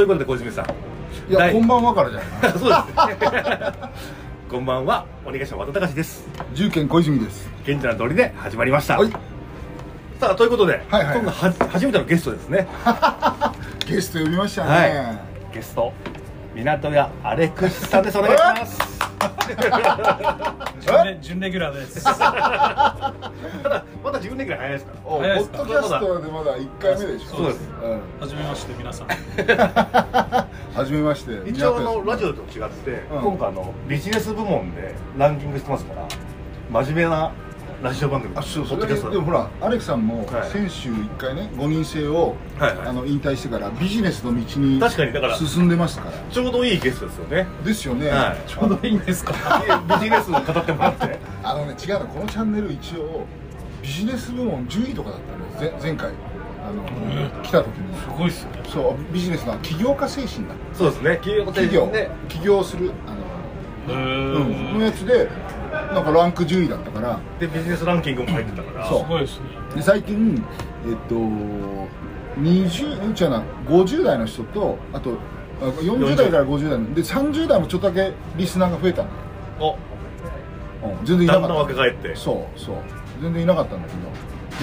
ということで小泉さん。いや第こんばんはからじゃない。そうですね。こんばんはお願いします和田隆です。重県小泉です。現地の通りで始まりました、はい。さあということで、はいはい。今度は初めてのゲストですね。ゲスト呼びましたね、はい。ゲスト港屋アレクシさんです。お願いします準レ準レギュラーです。ただまだ自分でぐらい早いですから。おポ早いですか？ッドキャストでまだ1回目でしょ。そうです。んはじめまして皆さん。はじめまして。一応あのラジオと違って、うん。今回あのビジネス部門でランキングしてますから真面目なラジオ番組。あそうそう。でもほらアレクさんもはい。先週1回ね5人制を、はいはい。あの引退してからビジネスの道に確かにだから進んでますから。ちょうどいいゲストですよね。ですよね、はい。ちょうどいいんですか？ビジネスを語ってもらって。あのね違うの。このチャンネル一応ビジネス部門10位とかだったのよぜ前回あの、うん。来た時に。すごいっすね。そうビジネスの起業家精神だそうですね。企業。企業で。起業するあへの、うん、のーやつでなんかランク10位だったから。でビジネスランキングも入ってたから。そう。すごいですね。で最近えっと20じゃな50代の人とあとあ40代から50代ので30代もちょっとだけリスナーが増えたの。よ、お。うん、全然いなかった。だんだん若返って。そうそう。全然いなかったんだけ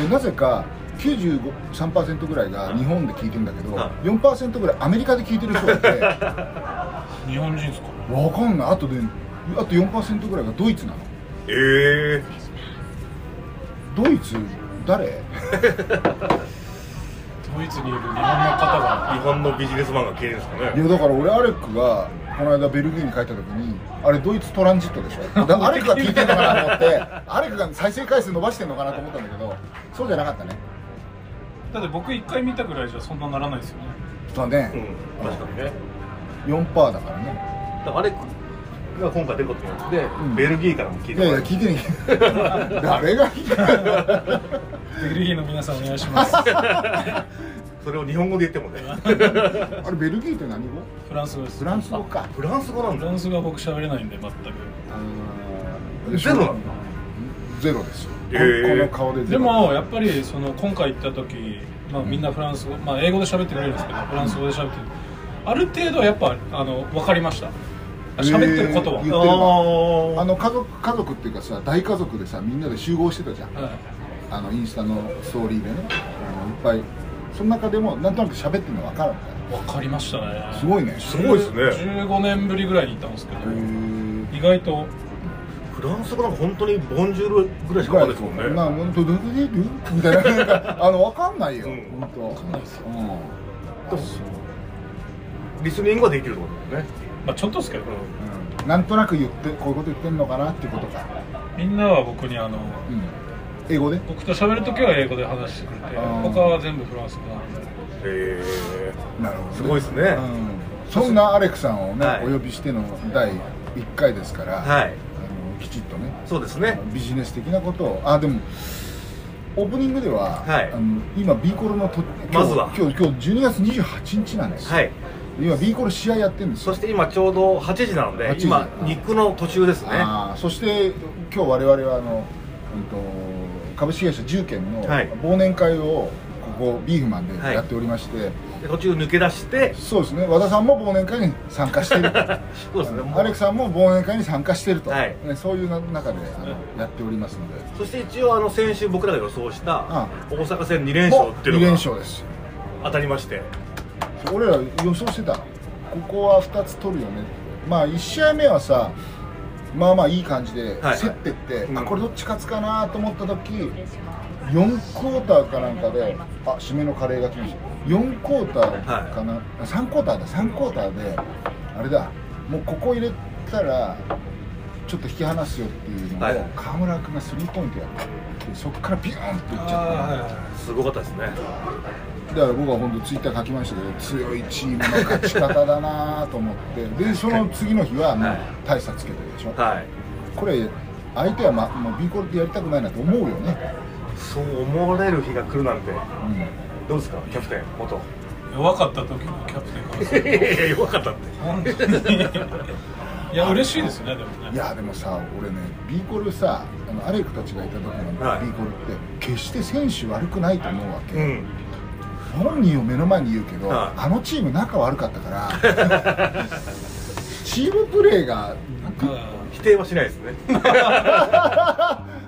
ど。でなぜか93%ぐらいが日本で聞いてるんだけど、は4%ぐらいアメリカで聞いてる人がいて。日本人ですか。わかんない。あとであと4%ぐらいがドイツなの。ええドイツ誰？ドイツにいる日本の方が。日本のビジネスマンが経営ですかいねやだから俺アレックがこの間ベルギーに帰った時にあれドイツトランジットでしょ？だからアレックが聞いてるのかなと思ってアレックが再生回数伸ばしてるのかなと思ったんだけどそうじゃなかったね。だって僕一回見たぐらいじゃそんなならないですよね。だね、うん。確かにね。4%だからね。だからアレックが今回出ることによって、ん。ベルギーからも聞いいやいや聞いてない。誰が聞いてベルギーの皆さんお願いします。それを日本語で言ってもね。あれベルギーって何語？フランス語です。フランス語か。フランス語なんだ。フランス語は僕喋れないんで全く。ゼロなん。だゼロですよ、へー。この顔でゼロ。でもやっぱりその今回行った時、まあ、みんなフランス語、まあ、英語で喋ってくれるんですけどフランス語で喋ってる。ある程度はやっぱあの分かりました？喋ってることは、えー言ってるわ。ああの家族家族っていうかさ大家族でさみんなで集合してたじゃん。はい。あのインスタのストーリーでね。あのいっぱい。その中でもなんとなく喋ってるの分かるんだよ分かりましたね。すごいね。すごいですね。15年ぶりぐらいに行ったんですけど。意外と。フランス語なんか本当にボンジュールぐらいしかないですもんね。まあ本当どこでるみたいな。あの分かんないよ、うん。本当。分かんないですよ。うん。リスニングはできるってことだよねまあちょっとですけど、うん。なんとなく言ってこういうこと言ってんのかなっていうことか、みんなは僕にあのうん、英語で？僕と喋る時は英語で話してくれて他は全部フランス語なんで。へえなるほど、すごいですね。うん、そんなアレクさんをね、はい。お呼びしての第1回ですから、はい。あのきちっとねそうですね。ビジネス的なことを。あでもオープニングでは、はい。あの今 B コロのと今日まずは。今日今日12月28日なんですよ、はい今 B コロ試合やってるんですよ。そして今ちょうど8時なので8時今肉の途中ですね。そして今日我々はあの、うん、と株式会社重建のはい。忘年会をここビーフマンではい。やっておりまして、で途中抜け出して。そうですね。和田さんも忘年会に参加している。そうですね。アレクさんも忘年会に参加していると、はい。ね、そういう中であのやっておりますので。そして一応あの先週僕らが予想したあ大阪戦2連勝っていう2のが。連勝です。当たりまして俺ら予想してた。ここは2つ取るよね。まあ1試合目はさまあまあいい感じではい競ってって、うん。あこれどっち勝つかなと思った時4クォーターかなんかであ締めのカレーが来ました。4クォーターかな、あ3クォーターだ。3クォーターであれだ。もうここ入れたらちょっと引き離すよっていうのを、はい。河村君がスリーポイントやってでそこからビューンっていっちゃってあすごかったですねだから僕は本当ツイッター書きましたけど強いチームの勝ち方だなと思って。でその次の日はもうはい大差つけてるでしょ、はい。これ相手は、ま、もう B コールってやりたくないなと思うよね、そう思われる日が来るなんて。うどうですかキャプテン元？ー弱かった時のキャプテンからするい。や弱かったって。本当に。いや嬉しいですねでもね。ん、いやでもさ俺ね B コールさあのアレクたちがいた時のはい。B コールって決して選手悪くないと思うわけ、うん本人を目の前に言うけど、はい。あのチーム仲悪かったから チームプレーがなん。か否定はしないですね。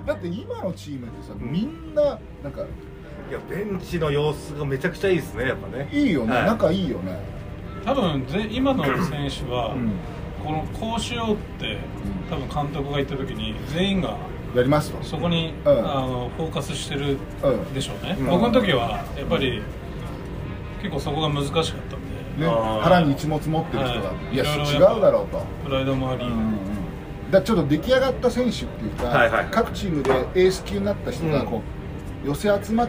だって今のチームってさみんななんかいやベンチの様子がめちゃくちゃいいですねやっぱね。いいよね、はい。仲いいよね、多分ぜ今の選手は、うん。このこうしようって多分監督が言った時に全員がやりますとそこに、うん。あのフォーカスしてるうん。でしょうね、うん。僕の時はやっぱり結構そこが難しかったんで。ね腹に一物持ってる人が、はい。い、や違うだろうと、プライドもあり、うんうん、だちょっと出来上がった選手っていうか、はいはい各チームでエース級になった人がこう、寄せ集まっ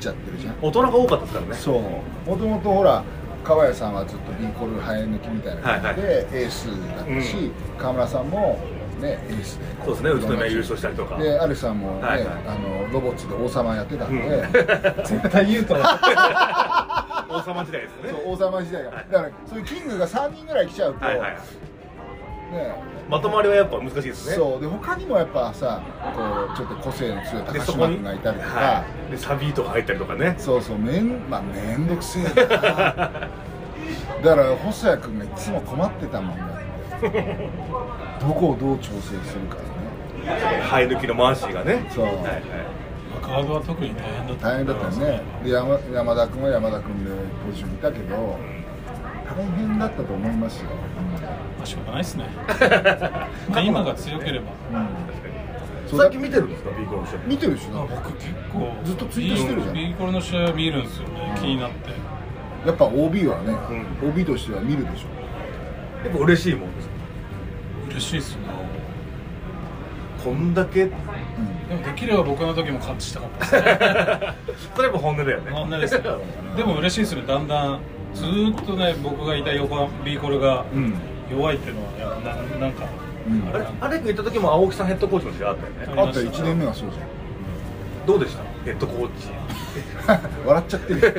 ちゃってるじゃん。大人が多かったですからね。そう。もともとほら川谷さんはずっと B コル生え抜きみたいな感じでエースだったし、うん。川村さんもね。そうですね。宇都宮優勝したりとか。でアレさんもね、はいはい。あのロボッツで王様やってたんで、うん。絶対言うと 王様時代ですね。そう王様時代が、はい。だからそういうキングが3人ぐらい来ちゃうと、はいはいね。まとまりはやっぱ難しいですね。そう。で他にもやっぱさこうちょっと個性の強い高島君がいたりとか、はい、でサビートが入ったりとかね。そうそう。めんまあめんどくせえな。だから細谷君がいつも困ってたもんだってどこをどう調整するかね。生え抜きのマーシーがね。そう。はいはい。カードは特に大変だった大変だったよね。で山山田君は山田君でポジションいたけど大変だったと思いますよ、まあしょうがないですね。まあ今が強ければ。うん。最近見てるんですか？B コンの試合。見てるでしょ。僕結構ずっとツイートしてるじゃん。B コロの試合見るんですよね。気になって。やっぱ OB はね、う OB としては見るでしょやっぱ嬉しいもんです嬉しいっすね。こんだけ？うん。でもできれば僕の時も勝ちしたかった。ですねそれも本音だよね。本音ですけど でも嬉しいですね。だんだんずーっとね僕がいた横浜 B コルがうん。弱いっていうのはやななんか、うん。あれアレク行った時も青木さんヘッドコーチの試合あったよね。あった1年目はそうじどうでした？ヘッドコーチ。ゃ ん笑っちゃってるよ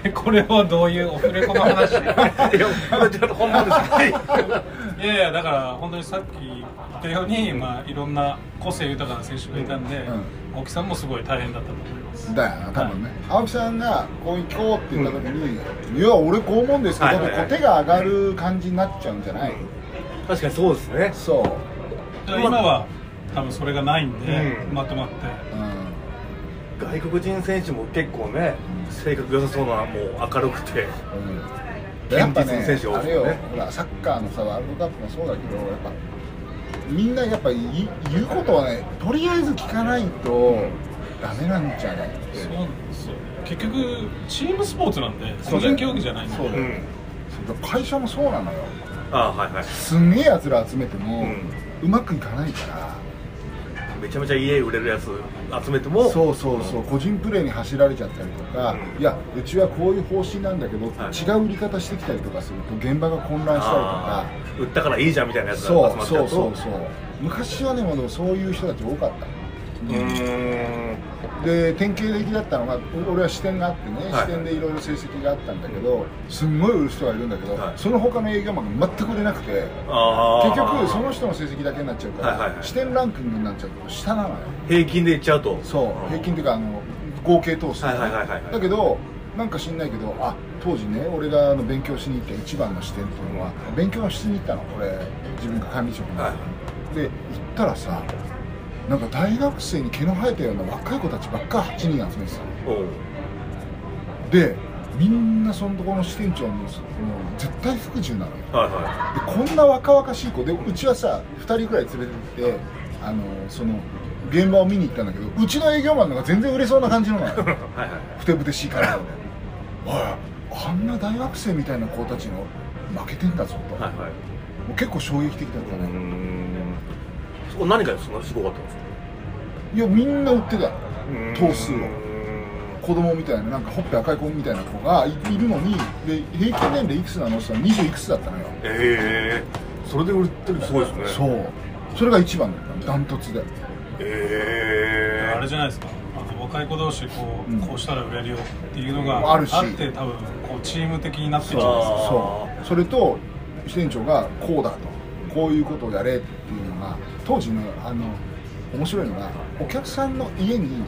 これはどういうオフレコの話？い いやこれちょっと本番です。やいやだから本当にさっき言ったように、まあ、いろんな個性豊かな選手がいたんで、うん。青木さんもすごい大変だったと思います。だよな多分ね、青木さんがこう行こうって言った時に、いや俺こう思うんですけど、はい。はい手が上がる感じになっちゃうんじゃない、確かにそうですね。そう、今は多分それがないんで、うん。まとまって。う外国人選手も結構ね性格良さそうなもう明るくて。んうん、やっぱね堅実な選手が多あれよ。ほらサッカーのさワールドカップもそうだけどやっぱみんなやっぱ言い言うことはねとりあえず聞かないとダメなんじゃないって。そうなんですよ。結局チームスポーツなんで個人競技じゃないんで。そうだよ。うん。会社もそうなのよ。ああはいはい。すんげえやつら集めても、ううまくいかないからめちゃめちゃ家売れるやつ集めてもそうそうそう。個人プレーに走られちゃったりとか、うん。いやうちはこういう方針なんだけど、はい。違う売り方してきたりとかすると現場が混乱したりとか。売ったからいいじゃんみたいなやつが集そうまっちゃそううとそうそう。昔はねもうそういう人たち多かったで典型的だったのが俺は視点があってね、はい。視点でいろいろ成績があったんだけどすんごい売る人がいるんだけど、はい。その他の営業マンが全く売れなくて結局その人の成績だけになっちゃうから、はいはいはい。視点ランキングになっちゃうと下なのよ。平均でいっちゃうと。そう。平均っていうかあの合計通して、はいだけどなんか知んないけどあ当時ね俺があの勉強しに行った一番の視点っていうのは勉強しに行ったの俺自分が管理職になって、で行ったらさなんか大学生に毛の生えたような若い子たちばっか8人集めてたでみんなそのところの支店長の絶対服従なのよ。はいはでこんな若々しい子。でうちはさ2人くらい連れてってあのその現場を見に行ったんだけどうちの営業マンのが全然売れそうな感じなのよ いはいはい。ふてぶてしい体で。おいあんな大学生みたいな子たちの負けてんだぞと、はいはい。もう結構衝撃的だったね、何がそんなすごかったんですか？いやみんな売ってた。頭数を。子供みたいななんかほっぺ赤い子みたいな子がいいるのにで平均年齢いくつなのって言ったら20いくつだったのよ。ええそれで売ってるすごいですね。そう。それが一番だったの。ダントツで。ええあれじゃないですか。あの若い子同士こう,、うん。こうしたら売れるよっていうのがあるし。って多分こうチーム的になっていっちゃう。んですよそう。それと支店長がこうだと。こういうことをやれっていうのが当時ねあの面白いのがお客さんの家に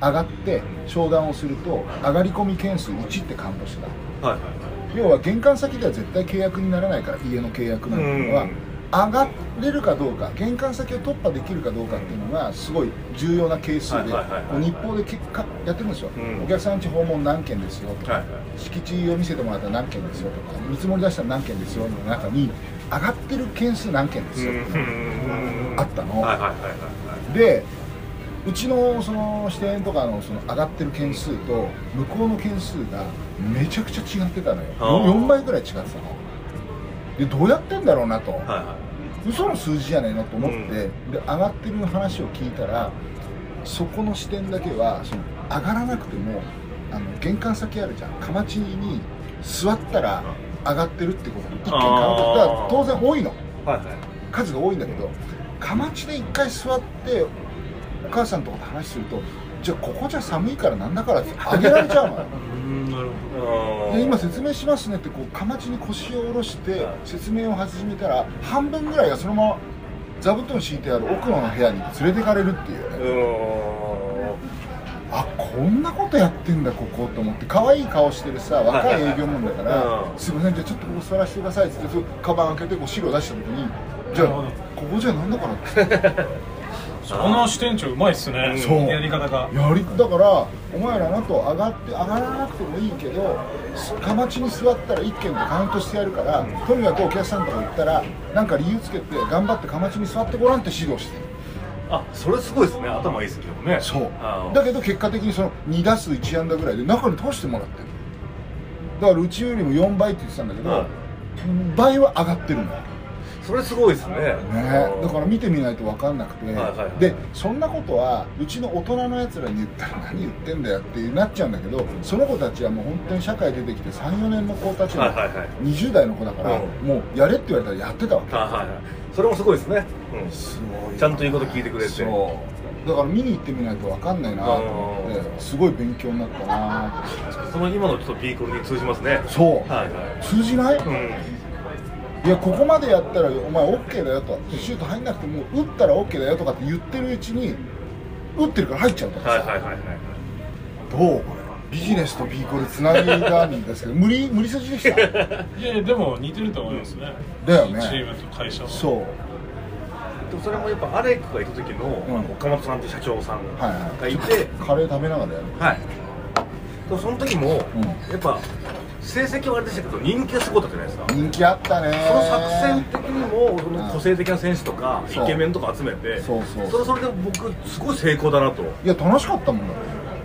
上がって商談をすると上がり込み件数1ってカウントしてた。はい。はい要は玄関先では絶対契約にならないから家の契約なんていうのは、うん。上がれるかどうか玄関先を突破できるかどうかっていうのがすごい重要な係数で、日報で結果やってるんですよ、うん。お客さん家訪問何件ですよとか、はいはい。敷地を見せてもらったら何件ですよとか見積もり出したら何件ですよの中に上がってる件数何件ですよ。あったの、はいはいはいはいでうちのその支店とかのその上がってる件数と向こうの件数がめちゃくちゃ違ってたのよ。あ。ー 4, 倍ぐらい違ってたの。でどうやってんだろうなと、はいは嘘の数字じゃねえのと思って、うん。で上がってる話を聞いたらそこの視点だけはその上がらなくてもあの玄関先あるじゃん。かまちに座ったら上がってるってこと。に一見カウントあーだから当然多いの。いはいはい。数が多いんだけどかまちで一回座ってお母さんとかと話するとじゃあここじゃ寒いからなんだからって上げられちゃうの。で今説明しますねってこうかまちに腰を下ろしてはい。説明を始めたら半分ぐらいがそのまま座布団敷いてある奥の部屋に連れてかれるっていううねこんなことやってんだここと思って可愛い顔してるさ若い営業マンだから「うん。すいませんじゃあちょっとここ座らせてください」っつってカバン開けてこう資料出した時に「じゃあここじゃなんだから」って。そこの支店長うまいっすね。そう。やり方が。やりだからお前らなと上がって上がらなくてもいいけどかまちに座ったら1件でカウントしてやるから、とにかくお客さんとか行ったらなんか理由つけて頑張ってかまちに座ってごらんって指導してるあそれすごいですね。頭いいですけどね。そう。だけど結果的にその2打数1安打ぐらいで中に通してもらってる。だからうちよりも4倍って言ってたんだけど、はい倍は上がってるんだよそれすごいですね。ね、だから見てみないと分かんなくて、はいはいはい。でそんなことはうちの大人のやつらに言ったら何言ってんだよってなっちゃうんだけどその子たちはもう本当に社会出てきて34年の子たちのはいはいはい。20代の子だから、うん。もうやれって言われたらやってたわけ。はいはいはい。それもすごいですね、うん。すごいちゃんと言うこと聞いてくれて。そう。だから見に行ってみないと分かんないな。と思ってすごい勉強になったな。その今のちょっとビーコルに通じますね。そう、はいはい。通じない、うんいやここまでやったらお前 OK だよと。シュート入んなくても打ったら OK だよとかって言ってるうちに打ってるから入っちゃうからさ、はいはいはいはい。どうこれビジネスとビーコルつなぎがあるんですけど無理無理筋でした？いやいやでも似てると思いますね。だよね。チームと会社は。そう。でもそれもやっぱアレックがいた時の、ん。岡本さんって社長さんはいはい。がいて、カレー食べながらやる。はい。でもその時も、ん。やっぱ成績はあれでしたけど人気がすごかったじゃないですか。人気あったね。その作戦的にもその個性的な選手とかイケメンとか集めてそうそうそれはそれで僕すごい成功だなと。いや楽しかったもんだっ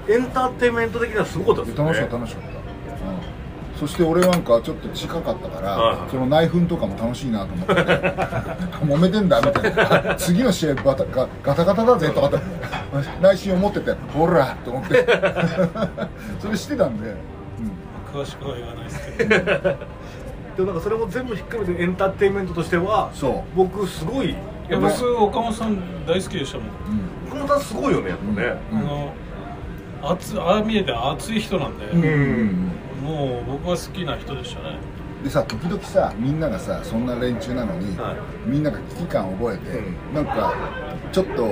て。エンターテインメント的にはすごかったですよね。楽しかった楽しかった、うん、そして俺なんかちょっと近かったから、その内紛とかも楽しいなと思って、揉めてんだみたいな。次の試合バタガガタガタだぜとかって。内心思っててほらと思って。それしてたんで、うん詳しくは言わないですけど。でもなんかそれも全部ひっくるめてエンターテインメントとしてはそう。僕すごいいや僕岡本さん大好きでしたもん。うん。岡本さんすごいよねやっぱね、うん。あの熱ああ見えて熱い人なんで、うん。うんもう僕は好きな人でしたね。でさ時々さみんながさそんな連中なのに、はい。みんなが危機感を覚えて、うん。なんかちょっと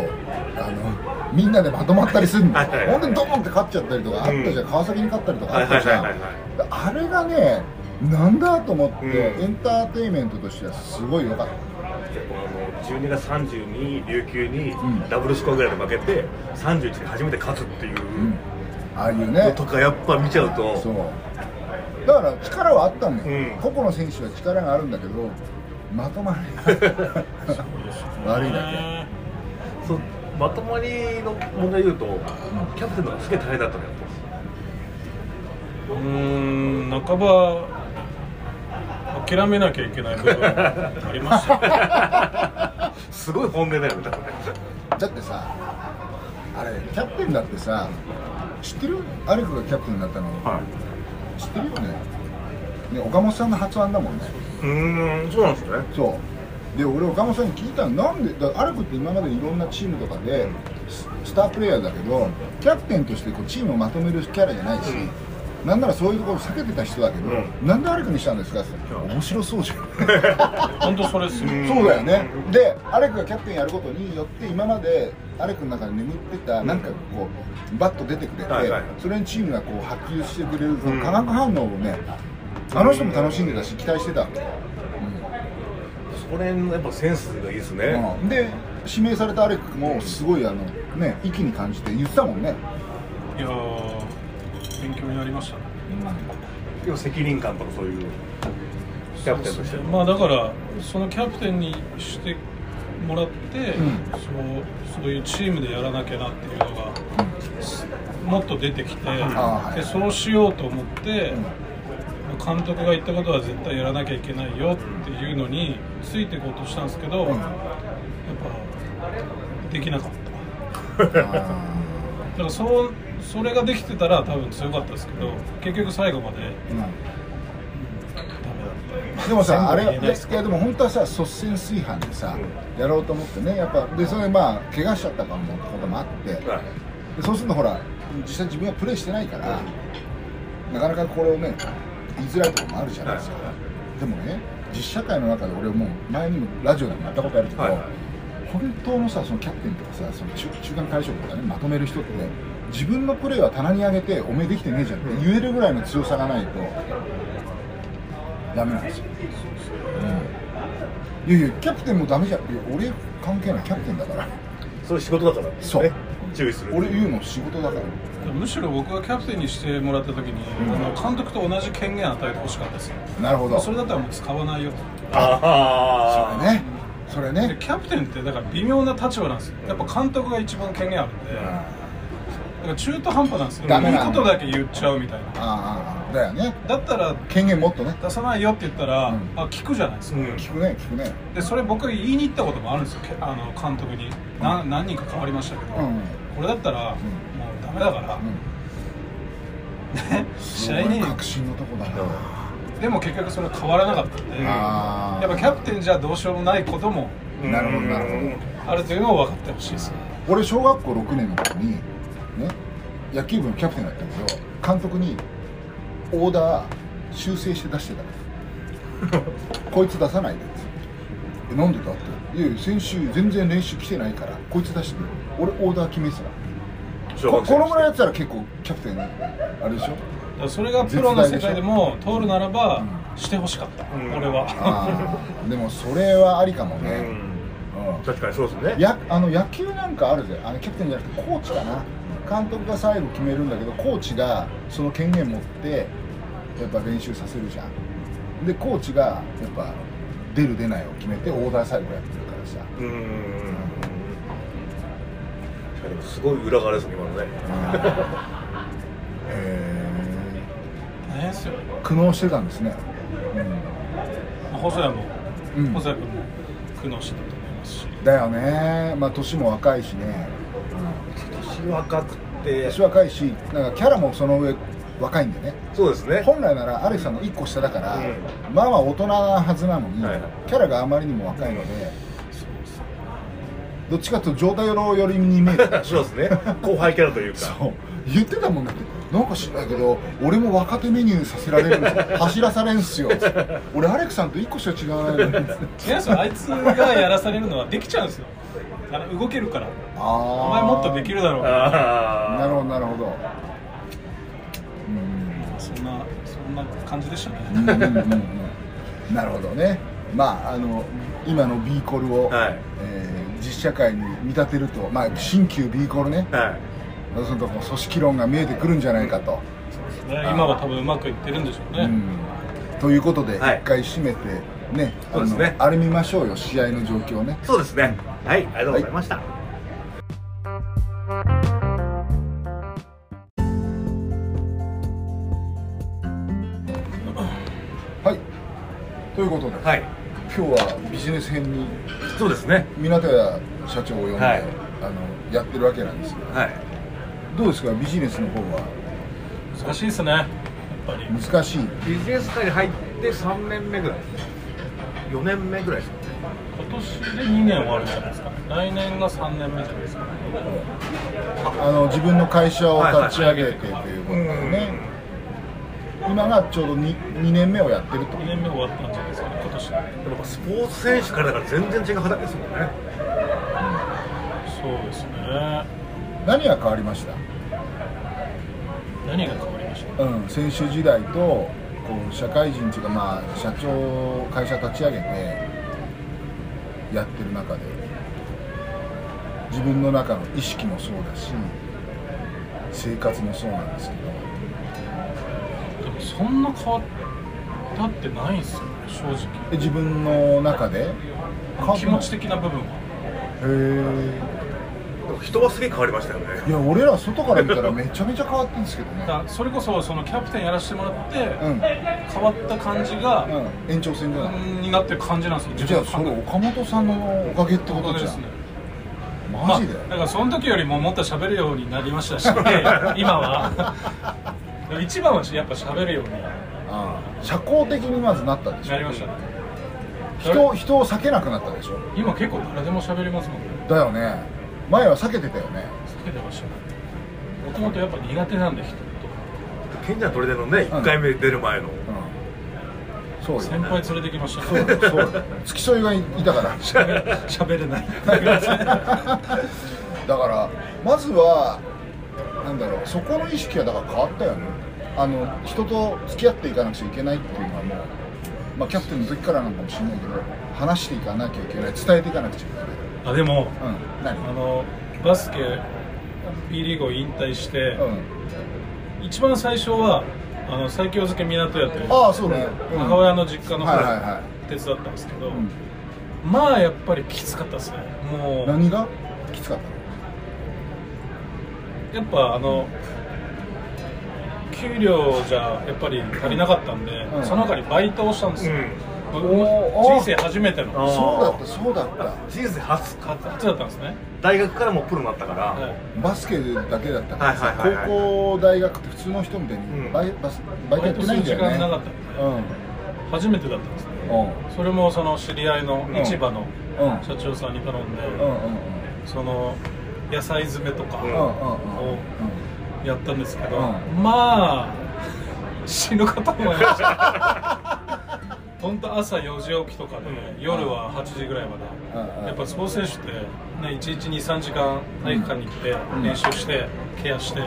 あのみんなでまとまったりするの。はいはいほんでドーンって勝っちゃったりとかあったじゃん、川崎に勝ったりとかあったじゃん、はいはいはいあれがねなんだと思って、うん。エンターテインメントとしてはすごい良かった。あの12月30に琉球にん。ダブルスコアぐらいで負けて31で初めて勝つっていううん。ああいうのねとかやっぱ見ちゃうと。そう。だから力はあったんだよ、うん。個々の選手は力があるんだけどまとまりが 悪いだけ。そうまとまりの問題言うと、キャプテンの方がすげえ大変だったのようーん半ば諦めなきゃいけない部分ありましたねすごい本音だよねだってさあれキャプテンだってさ知ってる？アレクがキャプテンになったの、知ってるよね。ね岡本さんの発案だもんね。うーんそうなんですね。そう。で俺岡本さんに聞いたの。なんでだアレクって今までいろんなチームとかでススタープレイヤーだけどキャプテンとしてこうチームをまとめるキャラじゃないし、なんならそういうところ避けてた人だけど、うなんでアレクにしたんですか？って面白そうじゃん。本当それっすよ そうだよね。でアレクがキャプテンやることによって今までアレクの中に眠ってたなんかこうバッと出てくれて、はいはい。それにチームがこう波及してくれるその化学反応をねあの人も楽しんでたし期待してたわけ、それのやっぱセンスがいいですね、うん。で指名されたアレクもすごいあのね息に感じて言ってたもんね、いやー勉強になりましたね。でも責任感とかそういうキャプテンとして。まあだからそのキャプテンにしてもらって、ん。そうそういうチームでやらなきゃなっていうのが、もっと出てきて、はい。でそうしようと思って、監督が言ったことは絶対やらなきゃいけないよっていうのについていこうとしたんですけど、うん。やっぱできなかった。だからそうそれができてたら多分強かったですけど結局最後までうん。ダメだった。でもさあれいやでも本当はさ率先炊飯でさ、やろうと思ってねやっぱでそれでまあ怪我しちゃったかもこともあって、はい。でそうするとほら実際自分はプレーしてないから、なかなかこれをね言いづらいところもあるじゃないですか、でもね実社会の中で俺もう前にもラジオでもやったことあるけど、はいはい。本当のさそのキャプテンとかさその中中間会食とかねまとめる人って自分のプレーは棚に上げておめえできてねえじゃんって言えるぐらいの強さがないとダメなんですよ、うん、いやいやキャプテンもダメじゃん。いや俺関係ないキャプテンだから。そういう仕事だから、ね、そう。注意する俺言うの仕事だから。むしろ僕がキャプテンにしてもらった時に、あの監督と同じ権限与えてほしかったですよ。なるほど。それだったらもう使わないよ。とああそれね。それでねキャプテンってだから微妙な立場なんですよ。やっぱ監督が一番権限あるんで。だから中途半端なんですよ。いいダメなんだ。ことだけ言っちゃうみたいな。ああだよね。だったら権限もっとね。出さないよって言ったら、うん。あ聞くじゃないですか、うん。聞くね聞くね。でそれ僕言いに行ったこともあるんですよ。けあの監督に、な何人か変わりましたけど、うん。これだったら、もうダメだから、す 試合に。ごい確信のとこだな。でも結局それ変わらなかったんで、あやっぱキャプテンじゃどうしようもないこともぱなるほどなるほど。あるというのを分かってほしいですね。俺小学校6年の時にね野球部のキャプテンだったけど監督にオーダー修正して出してたの。こいつ出さないでって。えなんでだって。いやいや先週全然練習来てないからこいつ出してくれ俺オーダー決めてた。ここのぐらいやってたら結構キャプテンあれでしょ？だからそれがプロの世界でも通るならば、してほしかった、うん。俺は。でもそれはありかもね、うんうん確かにそうですね。やあの野球なんかあるぜ。あのキャプテンじゃなくてコーチかな。監督が最後決めるんだけどコーチがその権限持ってやっぱ練習させるじゃん。でコーチがやっぱ出る出ないを決めてオーダー最後やってるからさ。うーんすごい裏側ですね今のね。へ大変ですよ、ー。苦悩してたんですね、まあ細谷も、うん。細谷君も苦悩してただよね。まあ年も若いしね。年若くて。年若いしなんかキャラもその上若いんでね。そうですね。本来ならアレクさんの1個下だから、うん。まあまあ大人なはずなのに、はい。はいキャラがあまりにも若いのでどっちかというと状態寄りに見えてた そうですね。後輩キャラというか。そう。言ってたもんだってなんか知らないけど俺も若手メニューさせられるんですよ。走らされんすよ。俺アレクさんと1個しか違わないのに。あいつがやらされるのはできちゃうんですよ。あの動けるから。あー。お前もっとできるだろうなるほどなるほど。そんなそんな感じでしたね、うんうんうんうん。なるほどね。まああの今の B コルを、はい。えー実社会に見立てると、まあ、新旧 B コルね。はいそうすると組織論が見えてくるんじゃないかと、ね。今は多分うまくいってるんでしょうね、うん。ということで一、はい。回締めてねあのそうですね。あれ見ましょうよ試合の状況ね。そうですね。はいありがとうございました、はい。ということで、はい。今日はビジネス編にそうですね。湊屋社長を呼んで、はい。あのやってるわけなんですけど。はいどうですか？ビジネスの方は。難しいですね。やっぱり。難しい。ビジネス界に入って3年目ぐらい。4年目ぐらいですか今年で2年終わるじゃないですかね。来年が3年目じゃないですかね。あの自分の会社を立ち上げてということでね。今がちょうど 2, 2年目をやってると。2年目終わったんじゃないですかね今年。でもスポーツ選手からだから全然違う畑ですもんね。そうですね何が変わりました？何が変わりました？うん、選手時代とこう社会人っていうか、まあ、社長会社立ち上げてやってる中で自分の中の意識もそうだし生活もそうなんですけど。でもそんな変わったってないんですよね正直。で自分の中で？気持ち的な部分は。へでも人はすげえ変わりましたよね。えいや俺ら外から見たらめちゃめちゃ変わってるんですけどね。だからそれこそそのキャプテンやらせてもらって、うん。変わった感じが、うん。延長戦じゃない。になってる感じなんですよじゃあそれ岡本さんのおかげっておことじゃん。かげですね。マジで、まあ、だからその時よりももっと喋るようになりましたし 今は。一番はやっぱ喋るように。ああ。社交的にまずなったでしょ。なりました。ね人人を避けなくなったでしょ。今結構誰でも喋りますもんね。だよね前は避けてたよね。避けてましたね。もともとやっぱ苦手なんで人と賢者の砦のね1回目出る前の、うん。そうよ先輩連れてきましたそうよそうよ。付き添いがいたから。喋れない。だからまずはなんだろうそこの意識はだから変わったよね。あの人と付き合っていかなくちゃいけないっていうのはもう、まあ、キャプテンの時からなんかもしれないけど話していかなきゃいけない伝えていかなくちゃいけないあでもうん何？あのバスケ B リーグを引退して、うん。一番最初はあの最強漬け港屋というああそうね、うん。母親の実家の方はいはいは手伝ったんですけど、うん。まあやっぱりきつかったですね。もう何が？きつかったの？やっぱあの給料じゃやっぱり足りなかったんで、うん。その他にバイトをしたんですよ、人生初めての。そうだったそうだった。人生初初だったんですね、大学からもプロになったから、はい。バスケだけだった。からさ、はいはいはいはい。高校大学って普通の人みたいにうん。バイ,、バスバイトやってないんだよね。バイトする時間なかった。ん。で初めてだったんですね。うん。それもその知り合いの市場のうん。うん社長さんに頼んで、うんうんうん。その野菜詰めとかうんうんうん。うんをやったんですけど、うまあ死ぬかと思いました 本当朝4時起きとかで、うん。夜は8時ぐらいまで。やっぱスポーツ選手って、ね、1日23時間体育館に行ってん。練習してケアして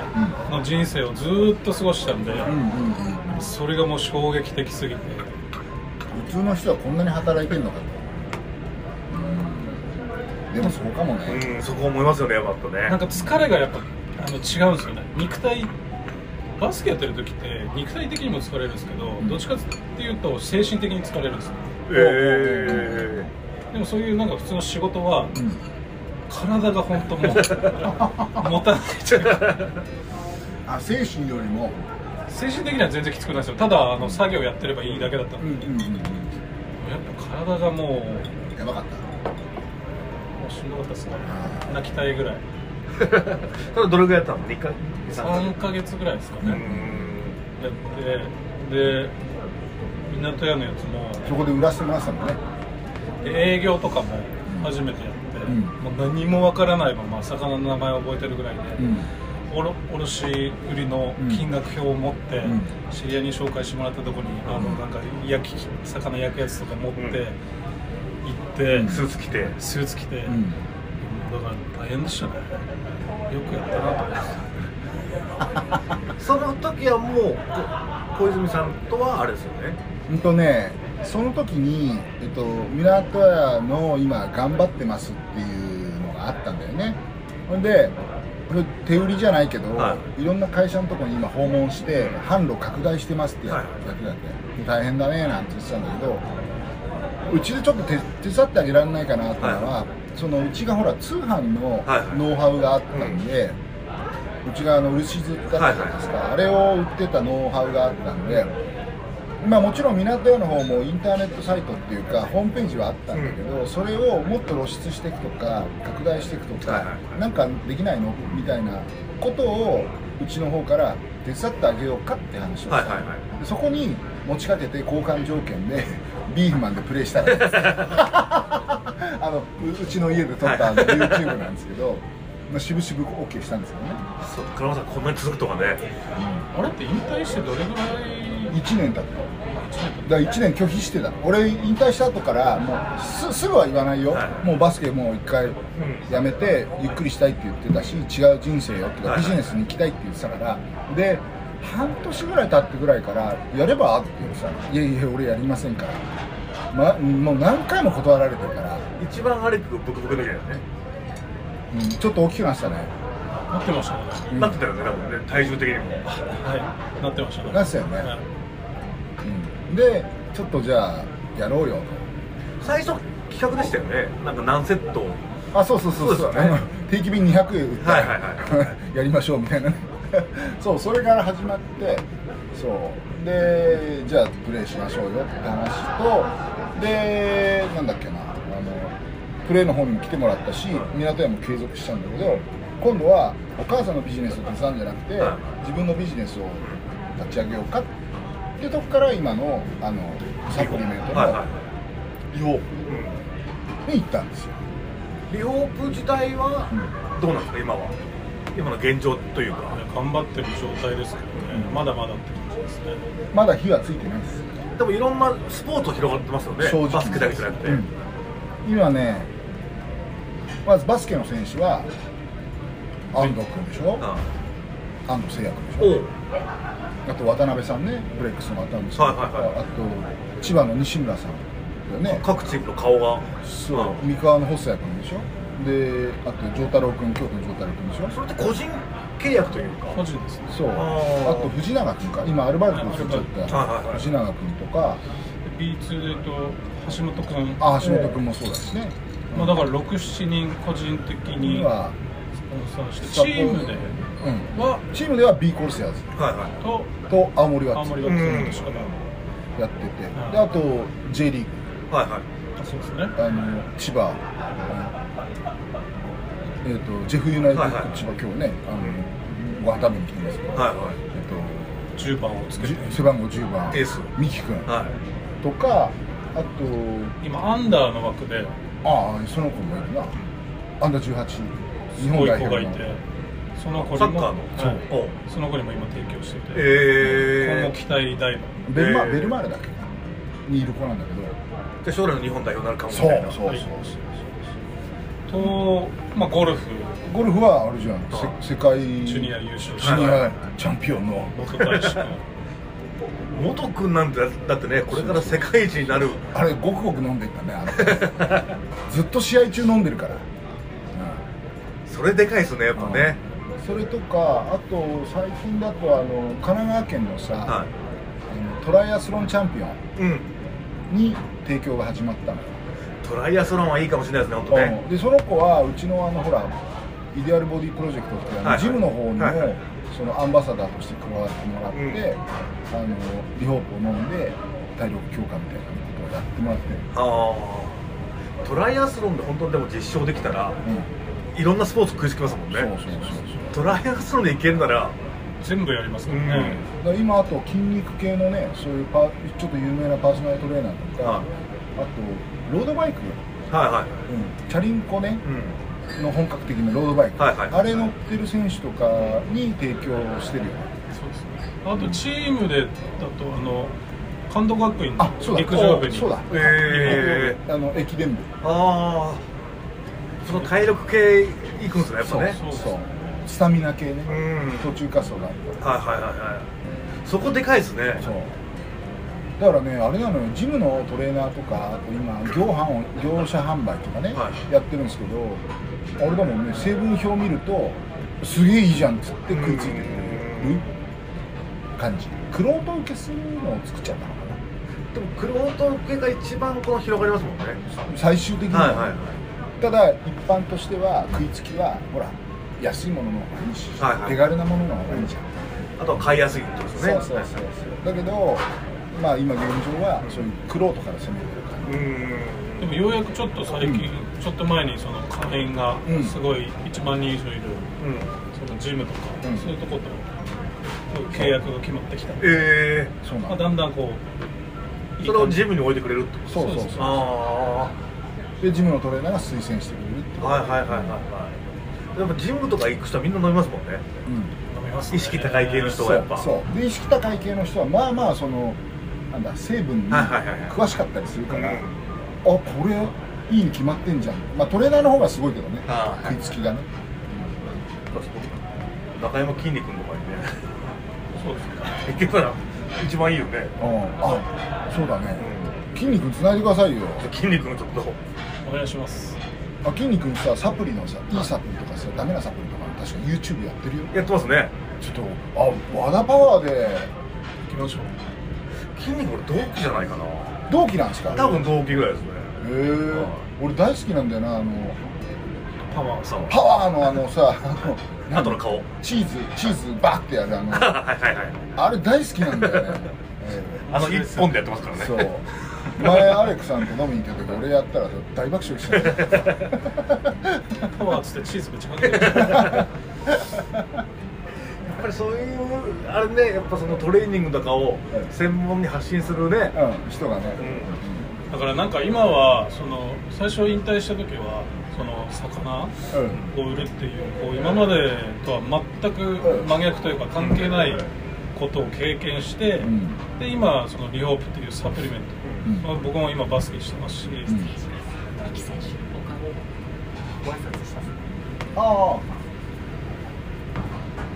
の人生をずーっと過ごしたんで、うんうんうん。それがもう衝撃的すぎて。普通の人はこんなに働いてんのかと。うん。でもそうかもね、うん、そこ思いますよねヤバッとね。なんか疲れがやっぱあの違うんですよね。肉体バスケやってる時って肉体的にも疲れるんですけど、ん。どっちかっていうと精神的に疲れるんですよ。えでもそういうなんか普通の仕事はうん。体が本当もう 持たないというか。あ精神よりも。精神的には全然きつくないですよ。ただあの作業やってればいいだけだったんで、うんうん。やっぱ体がもうやばかっもうしんどかったですね。あ泣きたいぐらい。ー、それどれぐらいやったの？2か3ヶ月ぐらいですかね、うん。やってで港屋のやつも。たそこで売らせてもらってたのね。で営業とかも初めてやって、うん。もう何もわからないまま魚の名前を覚えてるぐらいで、うん。おろ卸売りの金額表を持って、うん。知り合いに紹介してもらったとこに、あのなんか焼き魚焼くやつとか持って、うん。行って、スーツ着て。スーツ着て、うん。だから大変でしたね。よくやったなと思ってその時はもうこ小泉さんとはあれですよね？うんとねその時に、えっと、港屋の今頑張ってますっていうのがあったんだよね。ほんでこれ手売りじゃないけど、、はい。ろんな会社のところに今訪問して販路拡大してますってやはいやって。たんで大変だねなんて言ってたんだけどうちでちょっと手手伝ってあげられないかなっていうのは、そのうちがほら通販のはいはい。ノウハウがあったんで、うちがあの漆図だったじゃないですか、あれを売ってたノウハウがあったんで、まあ、もちろん港屋の方もインターネットサイトっていうかホームページはあったんだけど、それをもっと露出していくとか拡大していくとか、はいはいなんかできないのみたいなことをうちの方から手伝ってあげようかって話をした、はいはいはい。でそこに持ちかけて交換条件で ビーフマンでプレイしたら あのううちの家で撮ったあの YouTube なんですけどまあ、渋々 OK したんですけどね、そう倉山さんこんなに続くとかね。あれって引退してどれぐらい？1年経って一年だから1年拒否してた。俺引退した後からもうすすぐは言わないよ、はい。もうバスケもう一回やめてゆっくりしたいって言ってたし違う人生よっていうかはい。ビジネスに行きたいって言ってたから。で半年ぐらい経ってぐらいからやればって言うさいやいや俺やりませんから、ま、もう何回も断られてるから、一番あれブクブクの時だよね、うん、ちょっと大きくなってたね。なってましたね。うん。なってたよね多分ね体重的にも。はい。なってましたね。なってたよね。はい。うん。でちょっとじゃあやろうよ最初企画でしたよね。なんか何セット。とあそうそうそうそう。ですよね。定期便200円売って、はいはいは やりましょうみたいなね。そうそれから始まってそう。でじゃあプレーしましょうよって話とでなんだっけなプレーの方にも来てもらったし港屋も継続したんだけど今度はお母さんのビジネスを手伝うんじゃなくて、はい自分のビジネスを立ち上げようかっていうとこから今のあのサプリメントのリホーい、プに行ったんですよ、うん、リホープ自体はうん。どうなんですか今は？今の現状というか。頑張ってる状態ですけどね。まだまだって感じですね。まだ火はついてないです。でもいろんなスポーツ広がってますよね。正直バスケだけじゃなくて、うん。今ねまずバスケの選手は安藤君でしょ？あ安藤聖也君でしおょう。あと渡辺さんねブレックスの渡辺さんとか、はいはいはい。あと千葉の西村さんだよね。各チームの顔が。そう。三河の細谷君でしょ？であと丈太郎君京都の丈太郎君でしょ？それって個人契約というか。個人ですね。そう。あと藤永君か。今アルバルクに移っちゃっはいはいたはい。藤永君とか。B2 で言うと橋本君。あ橋本君もそうだしねまあだから67人個人的にはスポンサーしてチームでうん。はチームでは B コルセアーズ。はいはい。とと青森ワッツ青森やってて、うん。であと J リーグ。はいはい。そうですね。あの千葉、えー、とジェフユナイテッドはいはい。千葉今日ねあの、ご飯食べに来てますけど、はいはえ10番をつー、とけて。じ背番号10番。エース。三木君。いはい。とかあと今アンダーの枠でああその子もいるな。アンダー18日すごい本代表の。子がいてその子にもサッカーの？はい。その子にも今提供してて。え今後期待大の。ベルマ,、えー。ベルマーレだっけにいる子なんだけど。じゃあ将来の日本代表になるかもしそうれないそうそうはいそう。と、まあ、ゴルフ。ゴルフはあれじゃん。世界。ジュニア優勝ジュニはいアチャンピオンの。元大使君元君なんてだってねこれから世界一になる。あれごくごく飲んでいったねあの。ずっと試合中飲んでるから、それでかいですねやっぱね。それとかあと最近だとあの神奈川県のさ、はあのトライアスロンチャンピオンいうん。に提供が始まったのよ、トライアスロンはいいかもしれないですね本当ね。うん。でその子はうちのあのほらイデアルボディプロジェクトってはいはい。ジムの方にも、はいはいそのアンバサダーとして加わってもらって、うん。あのリホープを飲んで体力強化みたいなことをやってもらって。る、ああトライアスロンで本当にでも実証できたらうん。いろんなスポーツ食いつきますもんね。そうそうそうそう。トライアスロンでいけるなら全部やりますからね、だから今あと筋肉系のねそういうパーちょっと有名なパーソナルトレーナーとか、はい。あとロードバイク、はいはい。チャリンコね。うんの本格的なロードバイク、はいはいあれ乗ってる選手とかに提供してるよ。ねそうですね。あとチームでだとあの監督学院あそうだ。陸上部にそうだ。えあの駅伝部。ああその体力系いくんですねやっぱね。そう。そう。スタミナ系ね、うん。途中滑走があはいはいはいはい。そこでかいですね。らそう。だからねあれなのよ。ジムのトレーナーとかあと今業販を業者販売とかね、はい。やってるんですけどあれだもんね成分表見るとすげえいいじゃんっつって食いついてくれる感じ。クロート受けするのを作っちゃったのかな。でもクロート系が一番この広がりますもんね。最終的には、はいはいはい。ただ一般としては食いつきはほら安いものの方がいいし、はいはい。手軽なものの方がいいじゃん、あとは買いやすいってことですよね。そうそうそうそう。だけどまあ今現状はそういうクロートから攻めてる感じ。うんでもようやくちょっと最近、ちょっと前にその会員がうん。すごい1万人以上いる、うん。そのジムとか、うん。そういうとこと契約が決まってきたので、えまあ、そうなんだ。だんだんこうえそれをジムに置いてくれるってことそうそうそうそう。あでジムのトレーナーが推薦してくれるっていうあはいはいはいはいはい。やっぱジムとか行く人はみんな飲みますもんね。うん。飲みますね。意識高い系の人はやっぱ。そう。で意識高い系の人はまあまあそのなんだ成分にはいはいはいはい。詳しかったりするから、うん。あこれいいに決まってんじゃん。まあトレーナーの方がすごいけどね。ああ食いつきがね。中山きんに君とかにね。そうですね。結局は一番いいよね。うん。あそうだね。筋肉つないでくださいよ。筋肉のちょっと。お願いします。あ筋肉さサプリのさいいサプリとかさダメなサプリとか確か YouTube やってるよ。やってますね。ちょっとあ和田パワーで。行きましょう。筋肉俺同期じゃないかな。同期なんですか？多分同期ぐらいですね俺大好きなんだよなあのパワーさんパワーのあのさ あの顔。チーズチーズバッてやるあのはいはいはいあれ大好きなんだよね、あの一本でやってますからね。そう。前アレックさんと飲みに行った時俺やったら大爆笑したよ。パワーっつってチーズぶちかけてやっぱりそういうあれねやっぱそのトレーニングとかを専門に発信するね。うん人がね、だからなんか今はその最初引退した時はその魚うん。を売るっていうこう今までとは全く真逆というか関係ないことを経験して、うん。で今そのリホープっていうサプリメンうん。ト、まあ僕も今バスケしてますし、うん。三木選手、お顔ご挨拶した？ああ。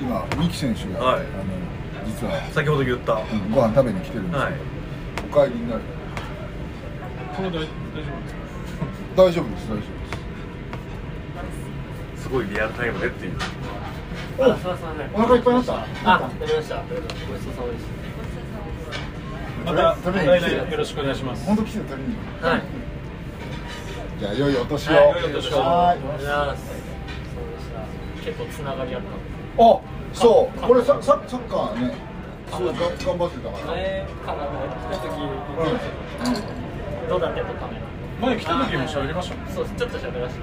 今三木選手が、はい。あの実は、先ほど言った、うん。ご飯食べに来てるんですけど、はい。お帰りになるこれ大大丈夫ですか？大丈夫ですす。ごいリアルタイムでっていう。夫ですあ、すみません。お腹いっぱいになった？あ、食べました。ごちそうさまでしまた食べに来よろしくお願いします。本当来て取りに。た。はい。じゃあ良いお年を、はい良いお年を。はい。ます。そうでした。結構つながりあったんであそう。これサササッカーね。すごいが頑張ってたから。前から来た時うだってとカメラ。前来た時も喋りましたもんそう、ちょっと喋らせて。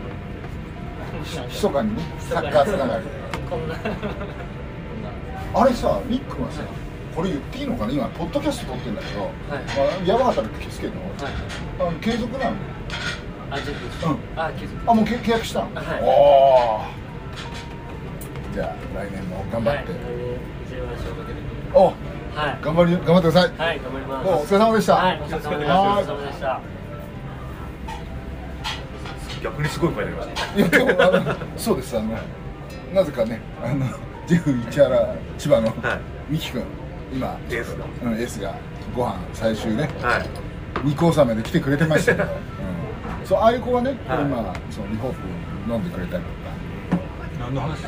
密かにねサッカーつながりでこんな。こんなあれさニックはさこれ言っていいのかな？今ポッドキャスト撮ってんだけど、はいまあ、やばかったら消すけど、はい。あの継続なのあ、全部。うんあ、気づく。あもうけ契約したの、はいおーじゃあ来年も頑張って、はい。十万勝かけて。おはい。頑張り頑張ってください、はい、頑張ります。どうもお疲れ様でした。はい、お疲れ様でした。お疲れ様でした。逆にすごい声になりましたいや今日あの そうです。あのなぜかねあのジェフ市原千葉のはい。美樹君今エースが。うん、エースがご飯最終ねはい。肉納めで来てくれてましたけど、うん、そうああいう子がね、はい。今そのリホープ飲んでくれたりとか。何の話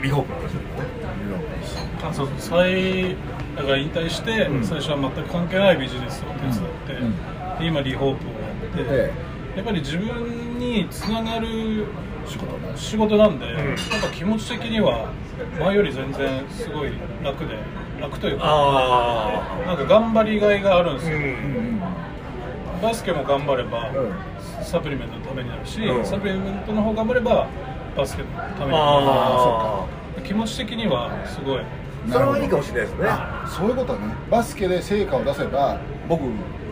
リホープの話ですね。リホープしあそうそう。再だから引退して、うん。最初は全く関係ないビジネスを手伝って、今リホープをやって、えやっぱり自分につながる仕事ね仕事なんで、ん。なんか気持ち的には前より全然すごい楽で楽というかあなんか頑張りがいがあるんですうよ、うんん。バスケも頑張れば、うん。サプリメントのためになるし、うん。サプリメントの方頑張ればバスケのために。なある気持ち的にはすごい。あそれはいいかもしれないですね。あそういうことねバスケで成果を出せば僕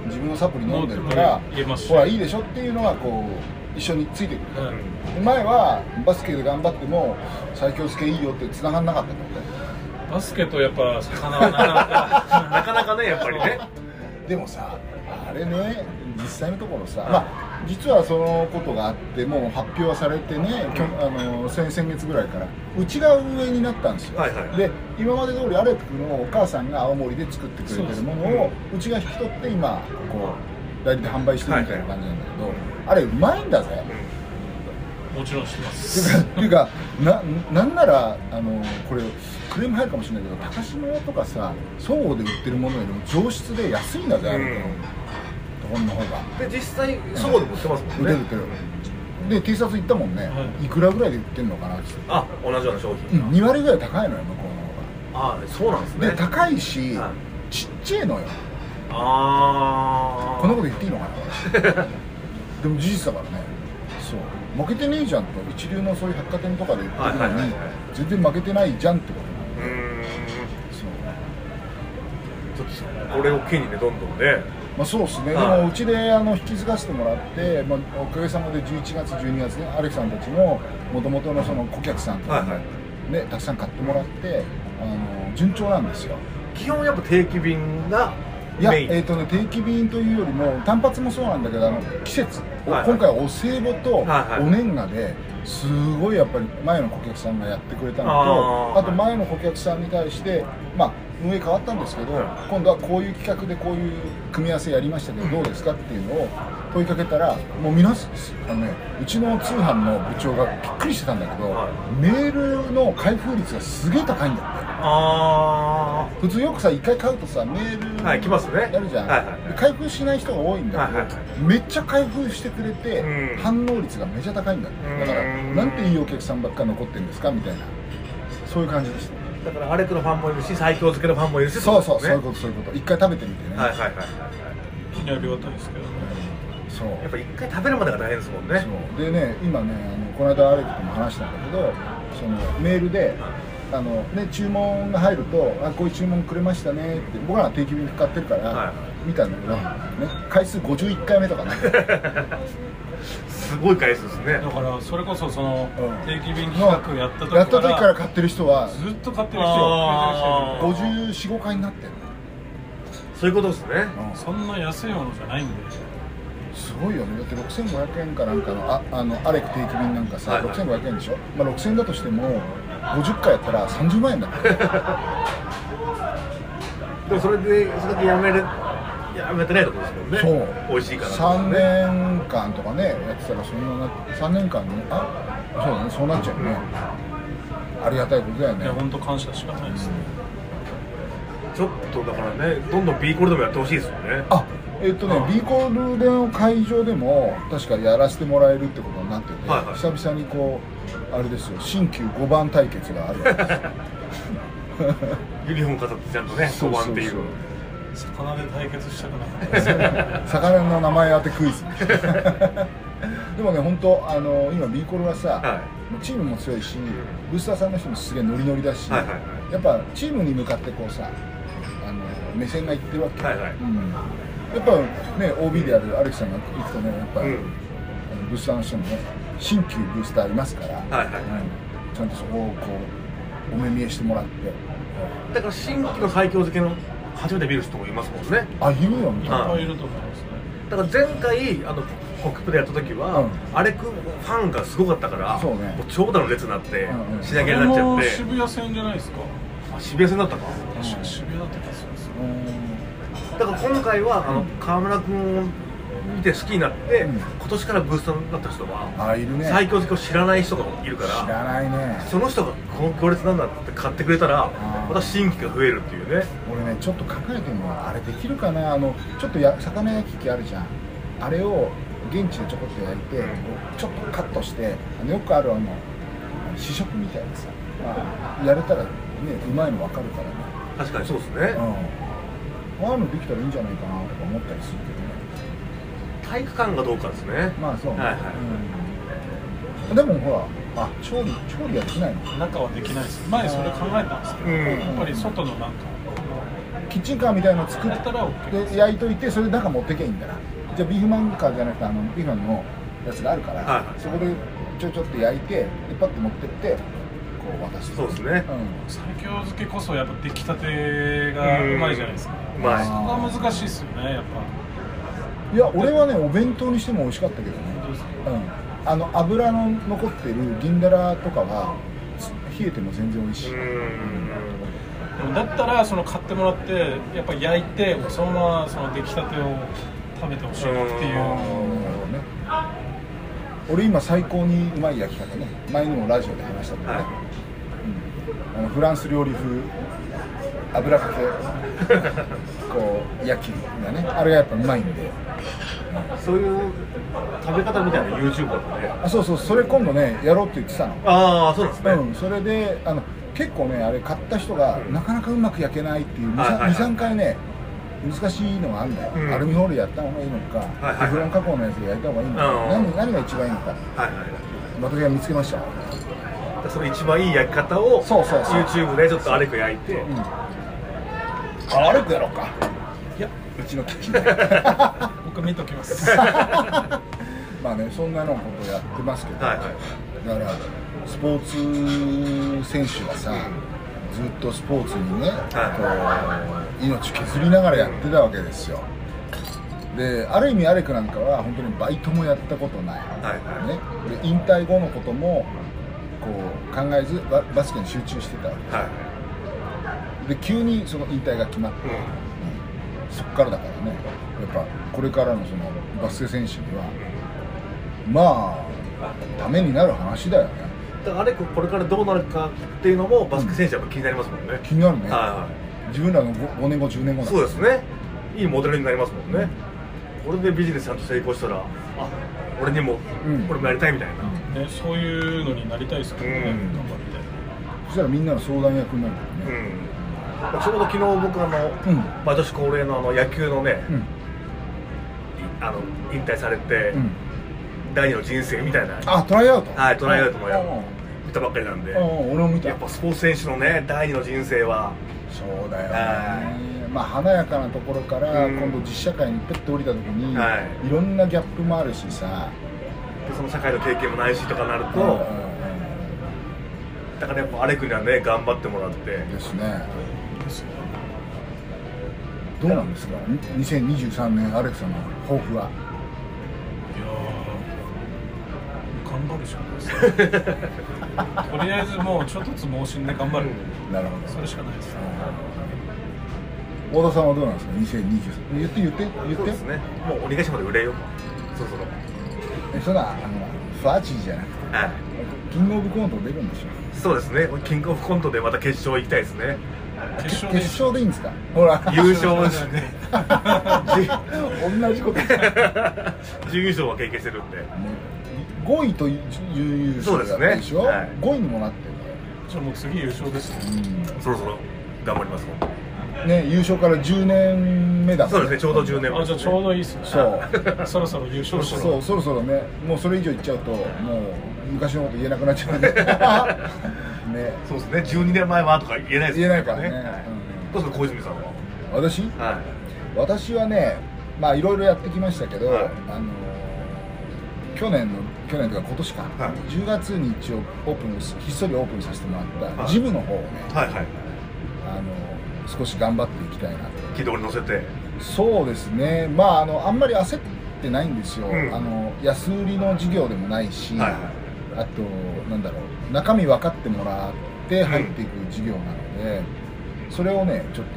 自分のサプリ飲んでるからほらいいでしょっていうのがこう一緒についてくる、うんで前はバスケで頑張っても最強付けいいよって繋がんなかったって。ことバスケとやっぱ魚はなかなか なかなかねやっぱりね。でもさあれね実際のところさ、まあ、実はそのことがあってもう発表はされてね、あの先先月ぐらいからうちが運営になったんですよ、はいはい。で今まで通りアレックのお母さんが青森で作ってくれてるものをうちが引き取って今こう代理で販売してるみたいな感じなんだけど、あれうまいんだぜ、もちろんしてます。っていうか ななんならあのこれクレーム入るかもしれないけど高島屋とかさ総合で売ってるものよりも上質で安いんだぜあれ。のところの方が。で実際そこでも売ってますもんね。売ってる売ってる。で T シャツ行ったもんね、はい。い、くらぐらいで売ってんのかなって。あ同じような商うん品2割ぐらい高いのよ向こうのああそうなんですね。方がで高いし、はい。ちっちゃいのよ。ああこんなこと言っていいのかな？でも事実だからね。そう。負けてねえじゃんと一流のそういう百貨店とかで言ってるのに、はい全然負けてないじゃんってことなのうーん。そう。ちょっとこれを機にねどんどんねまあ、そうですね、はい。でもうちであの引き継がせてもらって、まあ、おかげさまで11月、12月ね、アレクさんたちももともとのその顧客さんとかに、はい。はね、たくさん買ってもらってあの順調なんですよ。基本やっぱ定期便がいや、えーとね、定期便というよりも単発もそうなんだけどあの季節、はいはい。今回はお歳暮とお年賀ですごいやっぱり前の顧客さんがやってくれたのとあと前の顧客さんに対してまあ運営変わったんですけど、はい今度はこういう企画でこういう組み合わせやりましたけどどうですかっていうのを問いかけたらもう皆さんあの、ね、うちの通販の部長がびっくりしてたんだけど、はい。メールの開封率がすげえ高いんだって。あ普通よくさ1回買うとさメールはい来ますね。やるじゃん、はいはいで開封しない人が多いんだけど、はいはいはめっちゃ開封してくれて、うん。反応率がめちゃ高いんだって。だからうん。なんていいお客さんばっか残ってるんですかみたいな。そういう感じでした。ーだからアレクのファンもいるし最強漬けのファンもいるしそうそうそういうねことそういうこと。一回食べてみてね、はいはいはいはい。ありがたいですけどねそう。やっぱ一回食べるまでが大変ですもんね。そう。でね今ねあのこの間アレクとも話したんだけどそのメールであの、ね、注文が入ると「あこういう注文くれましたね」って僕らは定期便買ってるから、はい。見たんだけど、ね、回数51回目とかね すごい回数ですね。だからそれこそそのうん。定期便企画やった時やった時かからら買ってる人はずっと買ってる人あー。増えてる人いる545回になってるそういうことですね。うん。そんな安いものじゃないんですごいよね。だって6500円かなんかのああのアレク定期便なんかさ、はい。はい6500円でしょ、まあ、6000円だとしても50回やったら30万円だから。でもそれでそれだけやめれやめてないところですもんね。そう。美味しいから3年間とかねやってたらそんなな3年間にあそうだねそうなっちゃうよね。ありがたいことだよね。いや本当感謝しかないですね。ちょっとだからねどんどん B コールでもやってほしいですよね。あえっ、とね、うん B コールでの会場でも確かやらせてもらえるってことになってて、はいはい。久々にこうあれですよ新旧5番対決があるわけですよ。ユニフォーム飾ってちゃんとね5そう。そうそう番っていう魚で対決したくない魚の名前当てクイズ。でもね本当あの今コールはさ、はもうチームも強いしブースターさんの人もすげえノリノリだし、はいはいはやっぱチームに向かってこうさあの目線がいってるわけ、はいはい。うん、やっぱね OB であるアレキさんが行くとねやっぱ、うん。あのブースターの人もね新旧ブースターいますから、はいはいうん。ちゃんとそこをこうお目見えしてもらって。だから新規の最強漬けの初めて見る人もいますもんね。あいるよみいっぱいいると思いますね。だから前回あのコックプでやった時は、うん。アレクファンがすごかったからそうね。もう長蛇の列になってうんうん。品切れになっちゃこって。渋谷線じゃないですか。あ渋谷線だったか？確か渋谷だった気がするんですようん。だから今回はあの川村君を見て好きになって、うん。今年からブースターになった人は、あいるね。最強漬けを知らない人がいるか知ららないね。その人がこの行列なんだって買ってくれたらー。また新規が増えるっていうね。俺ねちょっと考えてみようあれできるかな。あのちょっとや魚焼き器あるじゃん。あれを現地でちょこっと焼いて、ちょっとカットしてあのよくあるあの試食みたいなさ、まあ、やれたらねうまいの分かるからね。確かにそうですね、うん。ああいうのできたらいいんじゃないかなとか思ったりするけどね。体育館がどうかですね。まあそうね、はいはい。うんでもほらあ調理調理はできないの？中はできないです。前それ考えたんですけど、うん。やっぱり外のなんかキッチンカーみたいなの作っやったら OK て焼いといてそれ中持ってけばいいんだな。じゃあビーフマンカーじゃなくてあのビーフマンのやつがあるから、はいはい。そこでちょちょっと焼いてでパッと持ってってこう渡す。そうですね。うん。最強漬けこそやっぱ出来たてがうまいじゃないですか。うまい。そこが難しいですよねやっぱ。いや俺はねお弁当にしても美味しかったけどね。本当ですか？うんあの油の残ってる銀だらとかは冷えても全然美味しい、だったらその買ってもらってやっぱ焼いてそのままその出来たてを食べてほしいなっていう。うん。なるほどね俺今最高にうまい焼き方ね前にもラジオで話したけどね、はい。うん。あのフランス料理風油かけこう焼きがねあれがやっぱうまいんでそういう食べ方みたいな YouTube だとね。あそうそうそれ今度ねやろうって言ってたの。ああそうですね、うん、それであの結構ねあれ買った人がうんなかなかうまく焼けないっていうはいはいはい。23回ね難しいのがあるんだよ、うん。アルミホイルやった方がいいのか、はいはいフロン加工のやつで焼いた方がいいのか、うん。何何が一番いいのか。はいはい私が見つけました、はいその一番いい焼き方をそうそうそう。YouTube でちょっとアレク焼いて、うん、あ歩くやろうかうちのキッチンで僕見ときます。まあねそんなのことやってますけど、はいはい。だからスポーツ選手がさずっとスポーツにね、こう命削りながらやってたわけですよ。である意味アレクなんかは本当にバイトもやったことない、はいね、で引退後のこともこう考えずババスケに集中してたわけ。はで急にその引退が決まって、い、うんそっからだからね。やっぱこれからのそのバスケ選手にはまあためになる話だよね。だからあれこれからどうなるかっていうのもバスケ選手はやっぱ気になりますもんね、気になるね、は自分らの 5, 年後10年後そうですね。いいモデルになりますもんね、これでビジネスちゃんと成功したらあ俺にも、うん。俺もやりたいみたいな、ね、そういうのになりたいですけどね、うん。頑張って。そしたらみんなの相談役になるからね。うんちょうど昨日僕あの、うん。毎年恒例のあの野球のね、うん。あの引退されて、うん。第二の人生みたいな。あトライアウト。はいトライアウトもやうん。見たばっかりなんで、俺も見た。やっぱスポーツ選手のね第二の人生は。そうだよはねまあ華やかなところからうん。今度実社会にペッと降りた時に、はい。いろんなギャップもあるしさ。でその社会の経験もないしとかなると、だからやっぱアレクにはね頑張ってもらって。うんですねどうなんですか？2023年アレクさんの抱負は？いやー頑張るしかないですね。とりあえずもうちょっとつ盲信で頑張る、なるほど。それしかないですね。太田さんはどうなんですか？2023言って言って言って。そうですね。もう鬼ヶ島で売れよそろそろ。えそんなあのファーチーじゃなくて。はい。キングオブコント出るんでしょ？そうですね。キングオブコントでまた決勝行きたいですね決勝決勝でいいんですか？ほら優勝ですね同じこと準優勝は経験してるんで。5位と準優勝だったでしょ、そうですね。はい。5位にもなってるじゃあもう次優勝ですね。うそろそろ頑張りますんね優勝から10年目だ。もんそうですね。ちょうど10年目。あじゃあちょうどいいっすね。そう。そろそろ優勝しそうそろそろねもうそれ以上言っちゃうともう昔のこと言えなくなっちゃうんで ね。そうですね。12年前はとか言えないです言えないからね。はいどうですか小泉さんは？私？は私はねまあいろいろやってきましたけど、はい。あの去年の去年というか今年か、はい。10月に一応オープンひっそりオープンさせてもらったはい。ジムの方をね、いはいはい。あの少し頑張っていきたいなと。軌道に乗せて。そうですね。まああのあんまり焦ってないんですよ、うん。あの安売りの授業でもないし、はいはいあとなんだろう中身分かってもらって入っていく授業なので、それをねちょっと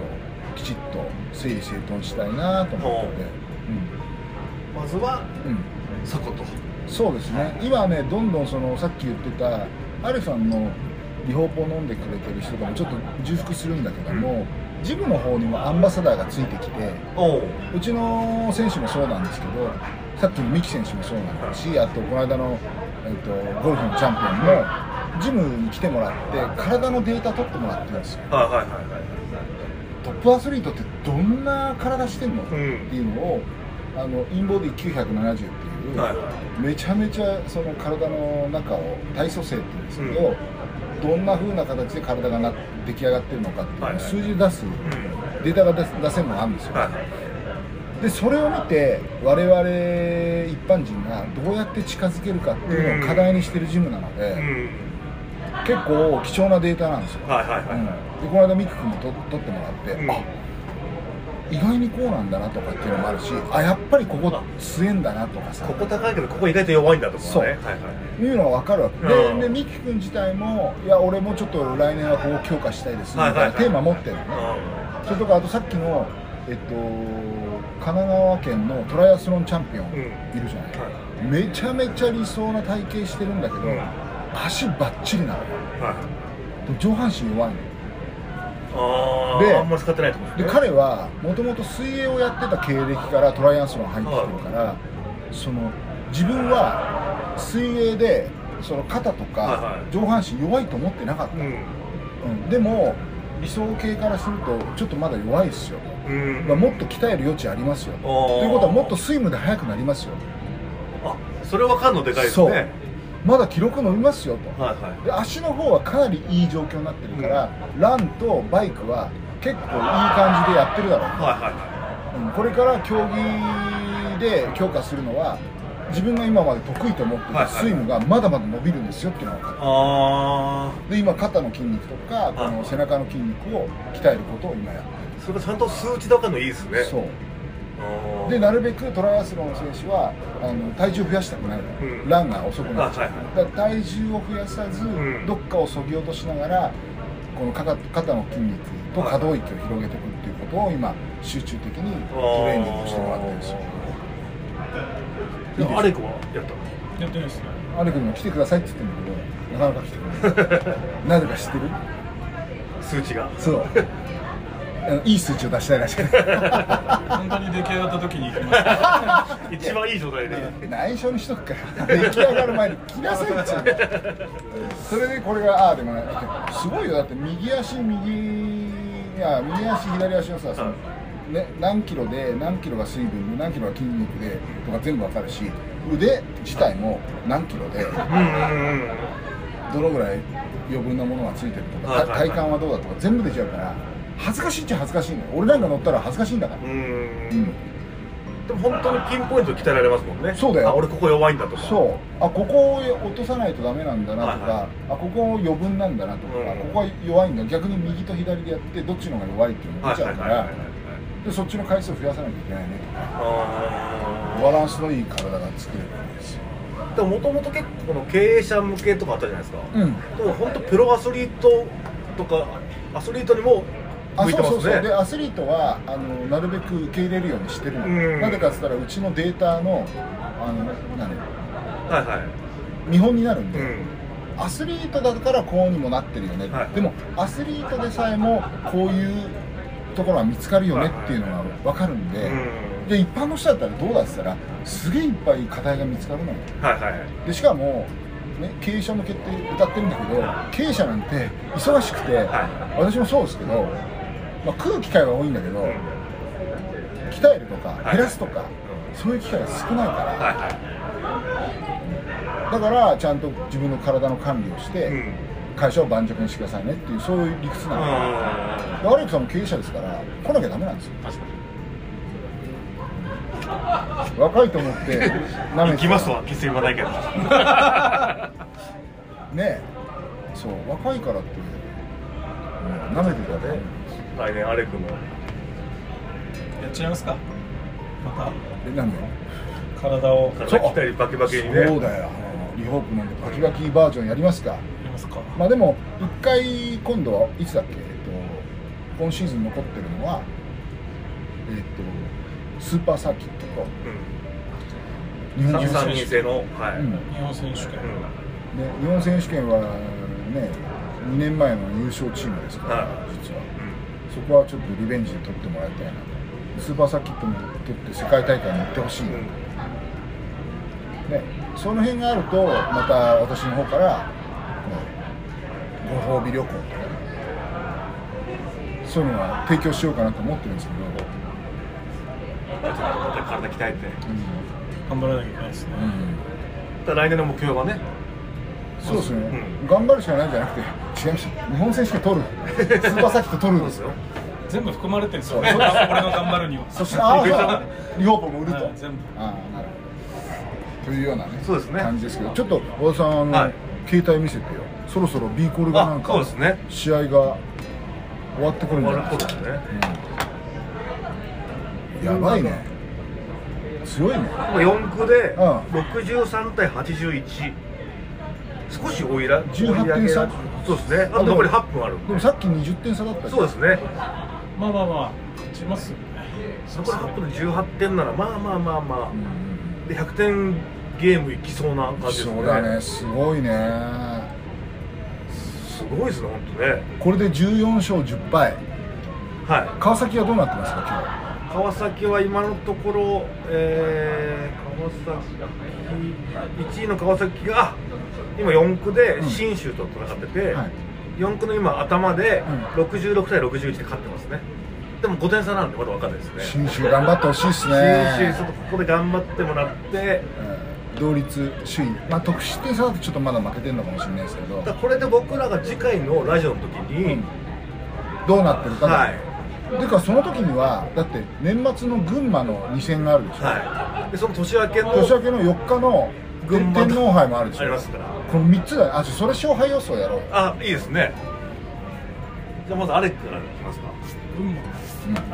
きちっと整理整頓したいなと思ってて、まずはうん。うん、そこと。そうですね。今ねどんどんそのさっき言ってたアレさんのリホープを飲んでくれてる人ともちょっと重複するんだけども、ジムの方にもアンバサダーがついてきてう。ちの選手もそうなんですけどさっきの三木選手もそうなんだしあとこの間の、えっとゴルフのチャンピオンもジムに来てもらって体のデータ取ってもらってるんですよ。はいはいはいトップアスリートってどんな体してんの、んっていうのをあのインボディ970っていう、はいはめちゃめちゃその体の中を体組成っていうんですけど、どんな風な形で体がな出来上がってるのかっていうのをはいはい。数字で出す、データが出せるのがあるんですよ、はいでそれを見て我々一般人がどうやって近づけるかっていうのを課題にしてるジムなので、うん。結構貴重なデータなんですよ、はいはいはい。うん。でこの間ミク君もと取ってもらって、うん。あ意外にこうなんだなとかっていうのもあるしあやっぱりここ強えんだなとかさ。ここ高いけどここ意外と弱いんだとかね。そう。はいはい。いうのが分かるわけうん。ででミキ君自体もいや俺もちょっと来年はここ強化したいですみたいなテーマ持ってるのね、それとかあとさっきのえっと神奈川県のトライアスロンチャンピオンうん。いるじゃない、はめちゃめちゃ理想な体型してるんだけど、うん。足バッチリなのよ。はい。で上半身弱いの。あでああんまり使ってないとでですね。彼はもともと水泳をやってた経歴からトライアスロン入ってきてるから、その自分は水泳でその肩とかはいはい。上半身弱いと思ってなかった、うん。うん。でも理想系からするとちょっとまだ弱いですよ、うん。まあもっと鍛える余地ありますよ。とー。いうことはもっとスイムで速くなりますよ。あそれ分かるのでかいですそう。ねまだ記録伸びますよと。はいはい。で足の方はかなりいい状況になってるから、ランとバイクは結構いい感じでやってるだろうと。はいはいはうんこれから競技で強化するのは自分が今まで得意と思っていたスイムがまだまだ伸びるんですよっていうのが分かあるで今肩の筋肉とかこの背中の筋肉を鍛えることを今やってあそれがちゃんと数値で分かるのいいですね。るそう。でなるべくトライアスロンの選手はあの体重を増やしたくないから、うん。ランが遅くなっちゃう、あはいはい。だから体重を増やさず、ん。どっかをそぎ落としながらこの肩肩の筋肉と可動域を広げていくっていうことを今集中的にトレーニングしてもらってるんですよ。アレクはやったの？やってないですね。アレ君も来てくださいって言ってるんだけどなかなか来てくれない。なぜか知ってる？数値が。そういい数値を出したいらしくて本当に出来上がった時に行きました。一番いい状態で。内緒にしとくから。出来上がる前に来なさいっつうのそれでこれがああでもない。すごいよ。だって右足右いや右足左足のさその、ね、何キロで何キロが水分で何キロが筋肉でとか全部わかるし腕自体も何キロでうんうんうんどのぐらい余分なものがついてるとか、はいはいはい。体幹はどうだとか全部出ちゃうから恥ずかしいっちゃ恥ずかしいのよ。俺なんか乗ったら恥ずかしいんだから、ううん。んでも本当にピンポイント鍛えられますもんね。そうだよ。あ俺ここ弱いんだとか。そう。あここを落とさないとダメなんだなとか、はいはい。あここ余分なんだなとか、うん。ここは弱いんだ。逆に右と左でやってどっちの方が弱いっていうのが出ちゃうからでそっちの回数を増やさなきゃいけないねとか。あバランスのいい体が作れるわけですよ。ももともと結構この経営者向けとかあったじゃないですか、うん。でも本当プロアスリートとかアスリートにもあ向いてますね。そうそうそう。でアスリートはあのなるべく受け入れるようにしてるの、うん。なんでかっつったらうちのデータのあの何？はいはい。見本になるんで、うん。アスリートだからこうにもなってるよね、はいでもアスリートでさえもこういうところは見つかるよねっていうのが分かるんで、うん。で一般の人だったらどうだって言ったらすげえいっぱい課題が見つかるのよ。はいはいでしかも、ね、経営者向けって歌ってるんだけど経営者なんて忙しくて、私もそうですけど、まあ、食う機会は多いんだけど、鍛えるとかはい。減らすとか、そういう機会が少ないから、はいはい。だからちゃんと自分の体の管理をして、うん。会社を盤石にしてくださいねっていうそういう理屈なの、アレックさんも経営者ですから来なきゃダメなんですよ。確か若いと思ってなに行きますとは決して言わないけどねえ。そう若いからってう。んなめてたね来年アレクも。やっちゃいますか。また。え何を？体を。や体鍛えりバキバキにね。そうだよ。リホープなんでバキバキバージョンやりますか。りますか。まあでも一回今度はいつだっけ？えっと今シーズン残ってるのはえっとスーパーサーキットと。日本三人人制のはい、うん。日本選手権、ね、日本選手権はね2年前の優勝チームですから、はい。実はそこはちょっとリベンジで取ってもらいたいなと。スーパーサーキットも取って世界大会に行ってほしいなと、ね、その辺があるとまた私の方からご褒美旅行とかねそういうのは提供しようかなと思ってるんですけど、また体鍛えて。頑張らなきゃいけないですね、ただ来年の目標はねそうですね、うん。頑張るしかないんじゃなくて違いました日本選手権取る。スーパーサーキット取る。んですよ。全部含まれてるんですよ俺の頑張るには。そしてああ リホープも売ると、はい全部。ああなるほど。というようなねそうですね。感じですけどちょっと和田さんあの、はい。携帯見せてよ。そろそろ B コールがなんあかそうですね。試合が終わってくるんじゃないですか、ね。うん。やばいね。強いね。今4区でうん。63対81少し追いら18点差。そうですね。あと残り8分あるんで。でもさっき20点差だったそうですね。まあまあまあ勝ちますよね。残り8分で18点ならまあまあまあまあ。うんで100点ゲームいきそうな感じですね。そうだね。すごいね。すごいですね本当ね。これで14勝10敗。はい。川崎はどうなってますか川崎は今のところ、えー川崎1位の川崎があ今4区でうん信州と戦ってて、はい。4区の今頭でう66対61で勝ってますね。でも5点差なんでまだ分かんないですね。今日新州頑張ってほしいですね。信州ちょっとここで頑張ってもらってうん。同率首位。まあ得失点差だとちょっとまだ負けてるのかもしれないですけど。これで僕らが次回のラジオの時に、うん。どうなってるかだ。はい。でかその時にはだって年末の群馬の2戦があるでしょ、はい。でその年明けの年明けの4日の群馬天皇杯もあるでしょ。ありますから。この3つだあそれ勝敗予想やろうよ。あいいですね。じゃあまずアレックからいきますか。群馬。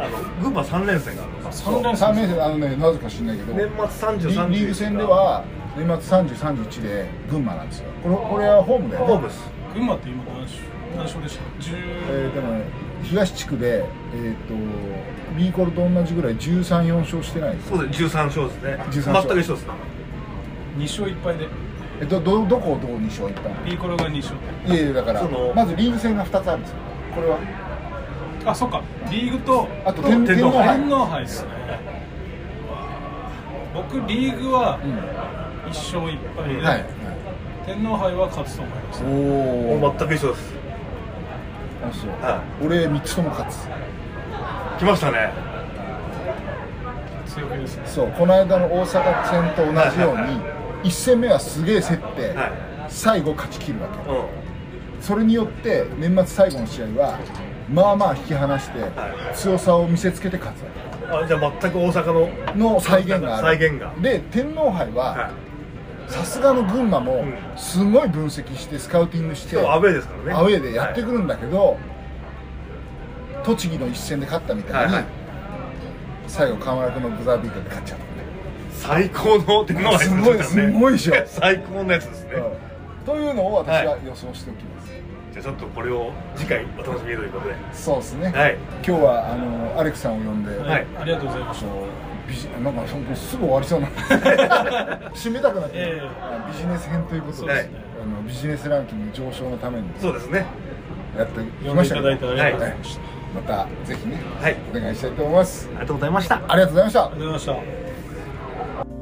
あの群馬3連戦があるんです三連3戦年生あのねなぜか知んないけど。年末30、リ31リーグ戦では年末30、31で群馬なんですよ。これこれはホームだよね。ホームです。群馬って今何勝何勝でした？十えーでもね東地区で、えー、と B コルと同じぐらい13、4勝してないです。そうです。13勝ですね。13勝。全く一緒です二勝一敗で。えどどどこをどこに勝行ったのピーコロが二勝。いやいやだからそのまずリーグ戦が2つあるんですよ。これは。あそっか。リーグとあと天天皇杯。天皇杯。ですね。僕リーグはうん。一勝一敗で、はい、天皇杯は勝つと思います。おもおう全く一緒です。あそう、は俺3つとも勝つ。来ましたね。強気ですね。そうこの間の大阪戦と同じように1戦目はすげえ競って、はい。最後勝ち切るわけ。うそれによって年末最後の試合はまあまあ引き離してはい。強さを見せつけて勝つわんあじゃあ全く大阪のけの再現がある。再現が。で天皇杯ははさすがの群馬もうん。すごい分析してスカウティングしてい今日アウェーですからね。アウェーでやってくるんだけど、栃木の一戦で勝ったみたいに、はいはい最後河村君のブザービートで勝っちゃった。ね最高の天皇杯すごいすごいでしょ。最高のやつですね、うん。というのを私は予想しておきます、じゃあちょっとこれを次回お楽しみにということで。そうですね、はい。今日はあのアレックさんを呼んで、はい。ありがとうございましたなんかすぐ終わりそうな。締めたくなって、ええ。ビジネス編ということでねあのビジネスランキング上昇のためにそうですね。やってきましたけど。ただいてありがとうございました、またぜひね、はい。お願いしたいと思います。ありがとうございました。ありがとうございました。ありがとうございました you